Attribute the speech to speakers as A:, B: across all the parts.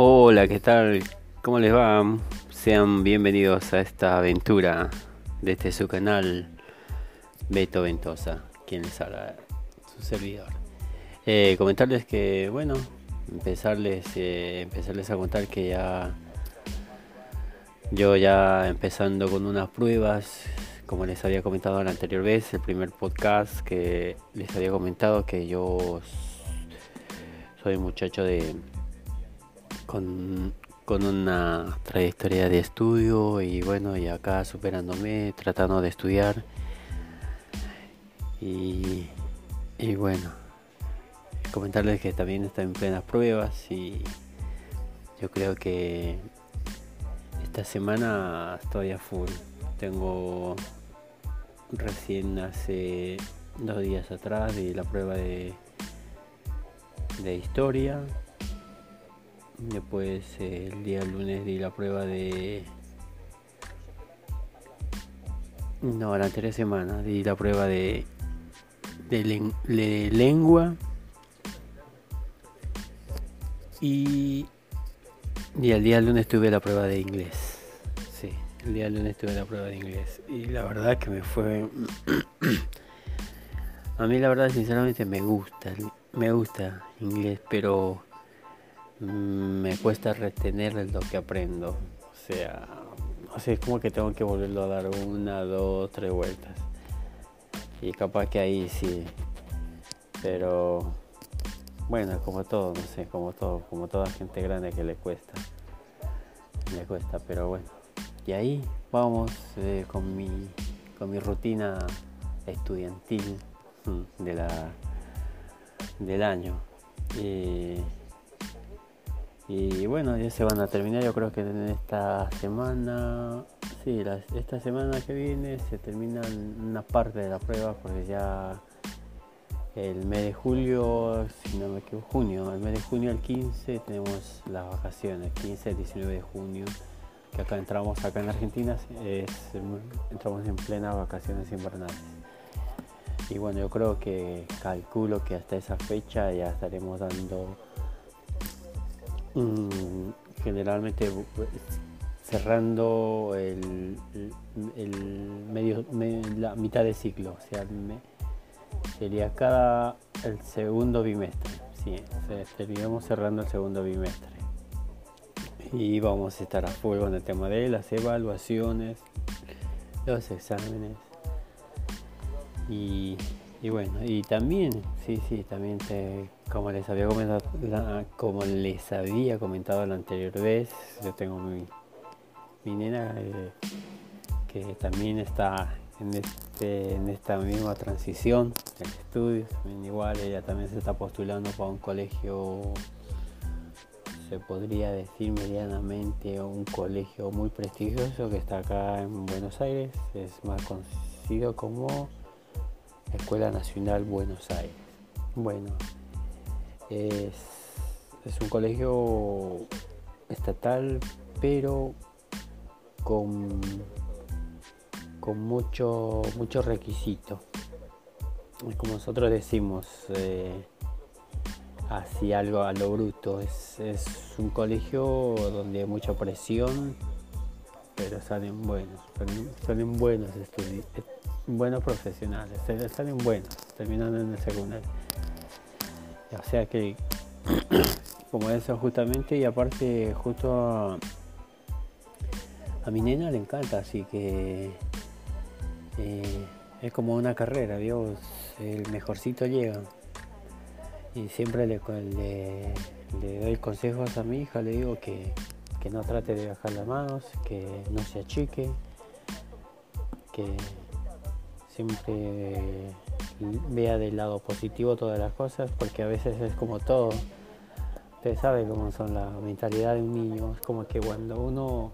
A: Hola, ¿qué tal? ¿Cómo les va? Sean bienvenidos a esta aventura de este su canal Beto Ventosa, quien les habla, su servidor. Eh, comentarles que, bueno, empezarles, eh, empezarles a contar que ya yo ya empezando con unas pruebas, como les había comentado la anterior vez, el primer podcast que les había comentado que yo soy muchacho de con, una trayectoria de estudio y bueno, y acá superándome, tratando de estudiar. Y, y bueno, comentarles que también está en plenas pruebas y yo creo que esta semana estoy a full. Tengo recién hace dos días atrás la prueba de, de historia Después el día lunes di la prueba de... No, la anterior semana di la prueba de, de, lengua. Y, y el día lunes tuve la prueba de inglés. Sí, el día lunes tuve la prueba de inglés. Y la verdad que me fue... A mí la verdad sinceramente me gusta, me gusta inglés, pero me cuesta retener lo que aprendo. O sea, o sea, es como que tengo que volverlo a dar una, dos, tres vueltas. Y capaz que ahí sí. Pero bueno, como todo, no sé, como todo, como toda gente grande que le cuesta. Le cuesta, pero bueno. Y ahí vamos eh, con mi con mi rutina estudiantil mm, de la del año. Y bueno, ya se van a terminar, yo creo que en esta semana, sí, esta semana que viene se termina una parte de la prueba porque ya el mes de julio, si no me equivoco, junio, el mes de junio al 15 tenemos las vacaciones, 15 al 19 de junio, que acá entramos, acá en Argentina entramos en plenas vacaciones invernales. Y bueno, yo creo que calculo que hasta esa fecha ya estaremos dando Mm, generalmente cerrando el, medio, la mitad de ciclo, o sea, sería cada el segundo bimestre, sí, estaríamos cerrando el segundo bimestre. Y vamos a estar a fuego en el tema de las evaluaciones, los exámenes y y bueno, y también, sí, sí, también como les había comentado, como les había comentado la anterior vez, yo tengo mi, mi nena eh, que también está en, este, en esta misma transición de estudios, igual ella también se está postulando para un colegio, se podría decir medianamente un colegio muy prestigioso que está acá en Buenos Aires, es más conocido como Escuela Nacional Buenos Aires. Bueno, es, un colegio estatal, pero con, con mucho, requisito. Como nosotros decimos, eh, así algo a lo bruto. Es, es un colegio donde hay mucha presión, pero salen buenos, salen buenos estudios buenos profesionales, salen buenos, terminando en el secundario. O sea que, como eso justamente, y aparte justo a, mi nena le encanta, así que eh, es como una carrera, Dios, el mejorcito llega. Y siempre le, doy consejos a mi hija, le digo que, que no trate de bajar las manos, que no se achique, que siempre vea del lado positivo todas las cosas, porque a veces es como todo. Usted sabe cómo son la mentalidad de un niño, es como que cuando uno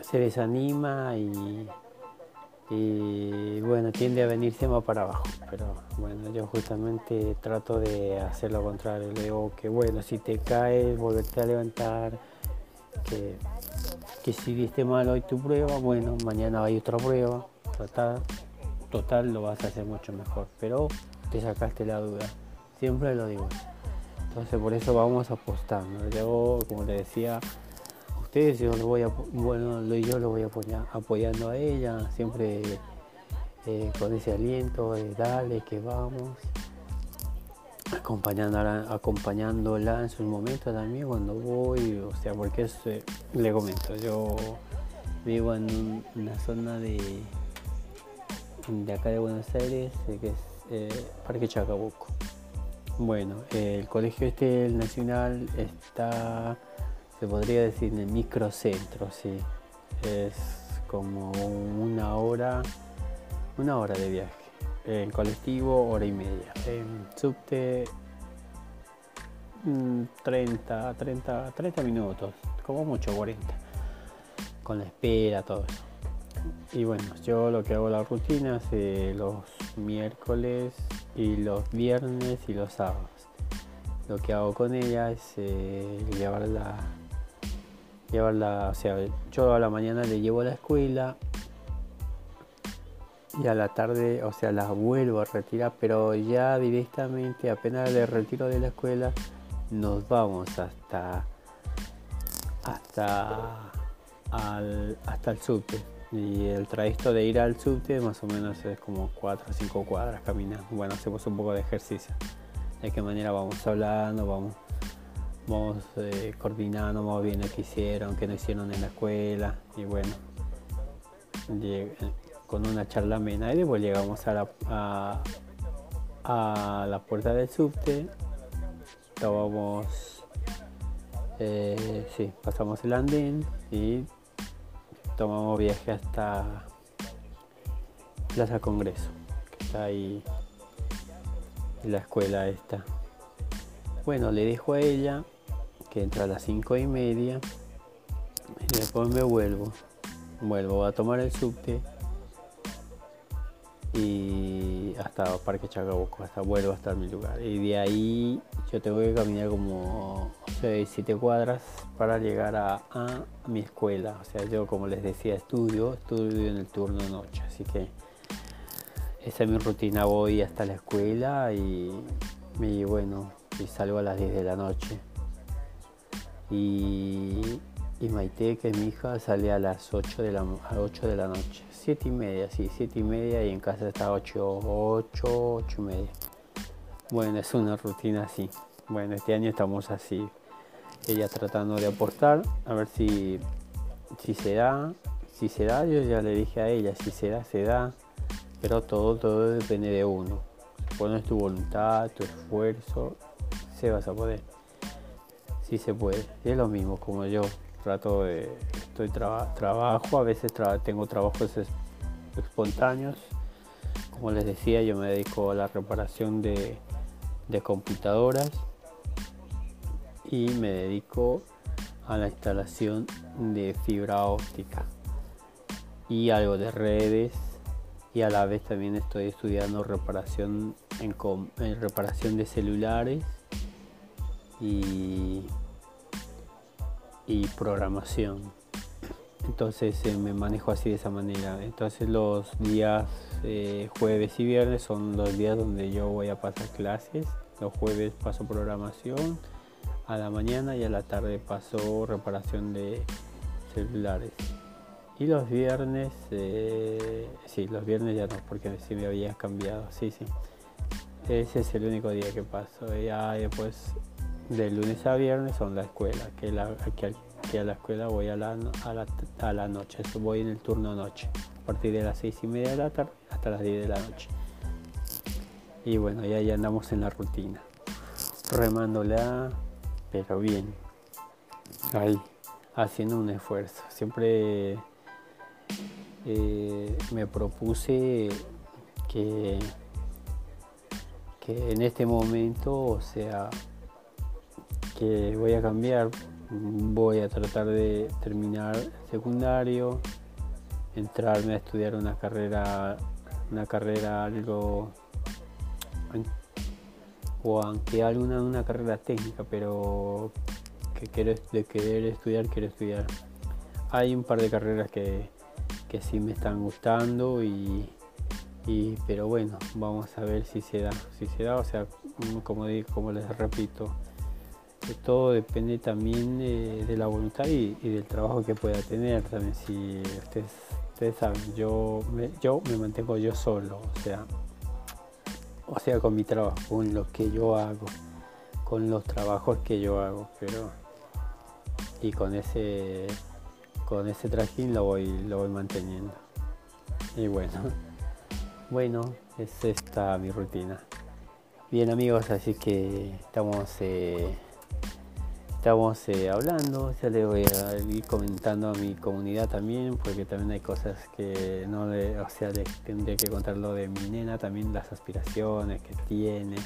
A: se desanima y, y bueno, tiende a venirse más para abajo. Pero bueno, yo justamente trato de hacer lo contrario. Le digo que bueno, si te caes, volverte a levantar, que, que si viste mal hoy tu prueba, bueno, mañana hay otra prueba total, total lo vas a hacer mucho mejor. Pero te sacaste la duda. Siempre lo digo. Entonces por eso vamos apostando. Yo, como le decía ustedes, yo lo voy a, bueno, yo lo voy apoyando a ella, siempre eh, con ese aliento de dale que vamos, acompañándola, acompañándola en sus momentos también cuando voy, o sea, porque eh, le comento, yo vivo en una zona de, de acá de Buenos Aires, que es Parque Chacabuco. Bueno, el colegio este, nacional, está, se podría decir, en el microcentro, sí. Es como una hora, una hora de viaje. En colectivo, hora y media. En subte, 30, 30, 30 minutos, como mucho, 40. Con la espera, todo eso. Y bueno, yo lo que hago la rutina es eh, los miércoles y los viernes y los sábados. Lo que hago con ella es eh, llevarla, llevarla, o sea, yo a la mañana le llevo a la escuela y a la tarde, o sea, la vuelvo a retirar, pero ya directamente, apenas le retiro de la escuela, nos vamos hasta hasta al, hasta el subte y el trayecto de ir al subte más o menos es como 4 o 5 cuadras caminando. Bueno, hacemos un poco de ejercicio. De qué manera vamos hablando, vamos, vamos eh, coordinando, vamos viendo qué hicieron, qué no hicieron en la escuela. Y bueno, con una charla amena. Y después llegamos a la, a, puerta del subte. Tomamos, eh, sí, pasamos el andén y tomamos viaje hasta Plaza Congreso, que está ahí la escuela esta. Bueno, le dejo a ella que entra a las cinco y media y después me vuelvo. Vuelvo a tomar el subte y hasta Parque Chacabuco, hasta vuelvo hasta mi lugar. Y de ahí yo tengo que caminar como 6, 7 cuadras para llegar a, mi escuela. O sea, yo como les decía, estudio, estudio en el turno de noche. Así que esa es mi rutina. Voy hasta la escuela y, bueno, y salgo a las 10 de la noche. Y, Maite, que es mi hija, sale a las 8 de la, a 8 de la noche. 7 y media, sí, 7 y media y en casa está 8, 8, 8 y media. Bueno, es una rutina así. Bueno, este año estamos así. Ella tratando de aportar, a ver si, si se da. Si se da, yo ya le dije a ella, si se da, se da. Pero todo, todo depende de uno. Pones tu voluntad, tu esfuerzo, se vas a poder. Si se puede. es lo mismo como yo. Trato de. Estoy trabajo, a veces tengo trabajos espontáneos. Como les decía, yo me dedico a la reparación de, computadoras y me dedico a la instalación de fibra óptica y algo de redes y a la vez también estoy estudiando reparación en, reparación de celulares y, y programación. Entonces eh, me manejo así de esa manera. Entonces los días eh, jueves y viernes son los días donde yo voy a pasar clases. Los jueves paso programación a la mañana y a la tarde paso reparación de celulares. Y los viernes eh, sí los viernes ya no porque sí me había cambiado sí sí. Ese es el único día que paso. Ya después de lunes a viernes son la escuela que, la, que, a la escuela voy a la, a la, a la noche voy en el turno noche a partir de las seis y media de la tarde hasta las 10 de la noche y bueno ya, ya andamos en la rutina remándola pero bien, ahí, haciendo un esfuerzo. Siempre eh, me propuse que, que en este momento, o sea, que voy a cambiar, voy a tratar de terminar secundario, entrarme a estudiar una carrera, una carrera algo o aunque alguna una carrera técnica, pero que quiero de querer estudiar, quiero estudiar. Hay un par de carreras que, que sí me están gustando y, pero bueno, vamos a ver si se da. Si se da, o sea, como, digo, como les repito, todo depende también de, la voluntad y, del trabajo que pueda tener. También si ustedes, ustedes saben, yo me, yo me mantengo yo solo, o sea, o sea, con mi trabajo, con lo que yo hago, con los trabajos que yo hago, pero y con ese con ese trajín lo voy lo voy manteniendo. Y bueno, bueno, es esta mi rutina. Bien amigos, así que estamos eh, estamos eh, hablando, ya le voy a ir comentando a mi comunidad también, porque también hay cosas que no le, o sea, le tendré que contarlo de mi nena, también las aspiraciones que tiene.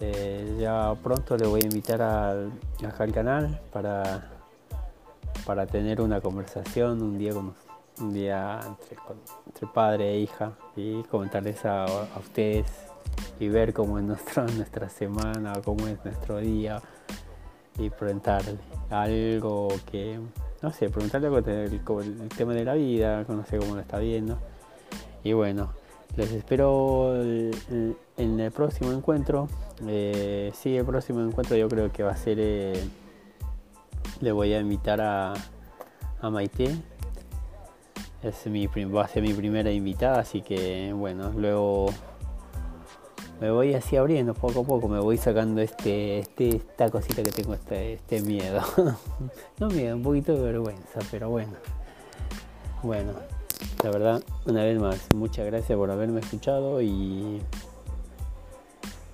A: Eh, ya pronto le voy a invitar al, al canal para, para tener una conversación un día un día entre, padre e hija y comentarles a, a ustedes y ver cómo es nuestra, nuestra semana, cómo es nuestro día y preguntarle algo que, no sé, preguntarle algo el, tema de la vida, no sé cómo lo está viendo. Y bueno, les espero en el próximo encuentro. Eh, sí, el próximo encuentro yo creo que va a ser, eh, le voy a invitar a, a Maite. Es mi, va a ser mi primera invitada, así que bueno, luego me voy así abriendo poco a poco, me voy sacando este, este, esta cosita que tengo, este, este miedo. no miedo, un poquito de vergüenza, pero bueno. Bueno, la verdad, una vez más, muchas gracias por haberme escuchado y,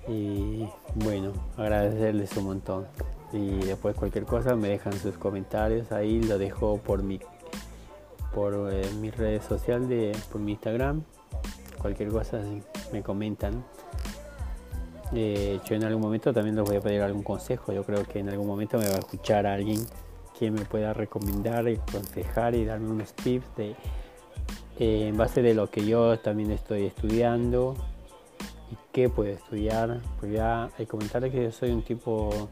A: y bueno, agradecerles un montón. Y después cualquier cosa me dejan sus comentarios ahí, lo dejo por mi por eh, mi red social de por mi Instagram. Cualquier cosa me comentan eh, yo en algún momento también les voy a pedir algún consejo. Yo creo que en algún momento me va a escuchar alguien que me pueda recomendar y aconsejar y darme unos tips de, eh, en base de lo que yo también estoy estudiando y qué puedo estudiar. Pues ya hay comentarles que yo soy un tipo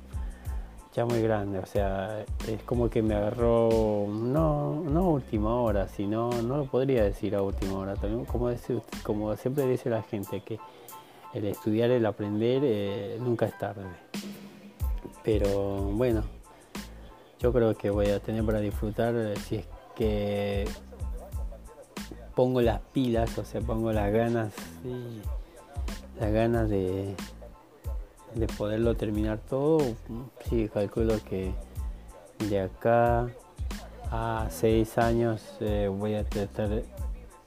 A: muy grande, o sea, es como que me agarró, no, no última hora, sino, no lo podría decir a última hora, también como, decir, como siempre dice la gente, que el estudiar, el aprender, eh, nunca es tarde. Pero bueno, yo creo que voy a tener para disfrutar eh, si es que pongo las pilas, o sea, pongo las ganas las ganas de, de poderlo terminar todo. Sí, calculo que de acá a seis años eh, voy a estar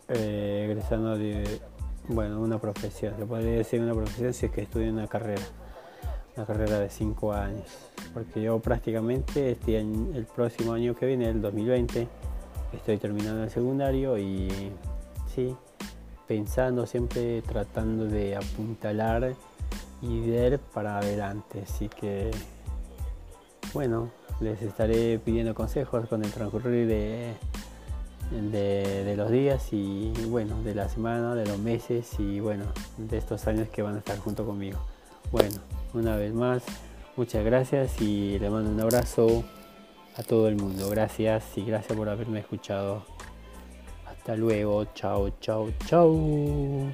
A: egresando de bueno, una profesión, se podría decir una profesión si es que estudio una carrera, una carrera de cinco años, porque yo prácticamente este el próximo año que viene, el 2020, estoy terminando el secundario y sí, pensando siempre, tratando de apuntalar y ver para adelante, así que bueno, les estaré pidiendo consejos con el transcurrir de de, los días y bueno, de la semana, de los meses y bueno, de estos años que van a estar junto conmigo. Bueno, una vez más, muchas gracias y le mando un abrazo a todo el mundo. Gracias y gracias por haberme escuchado. Hasta luego, chao, chao, chao.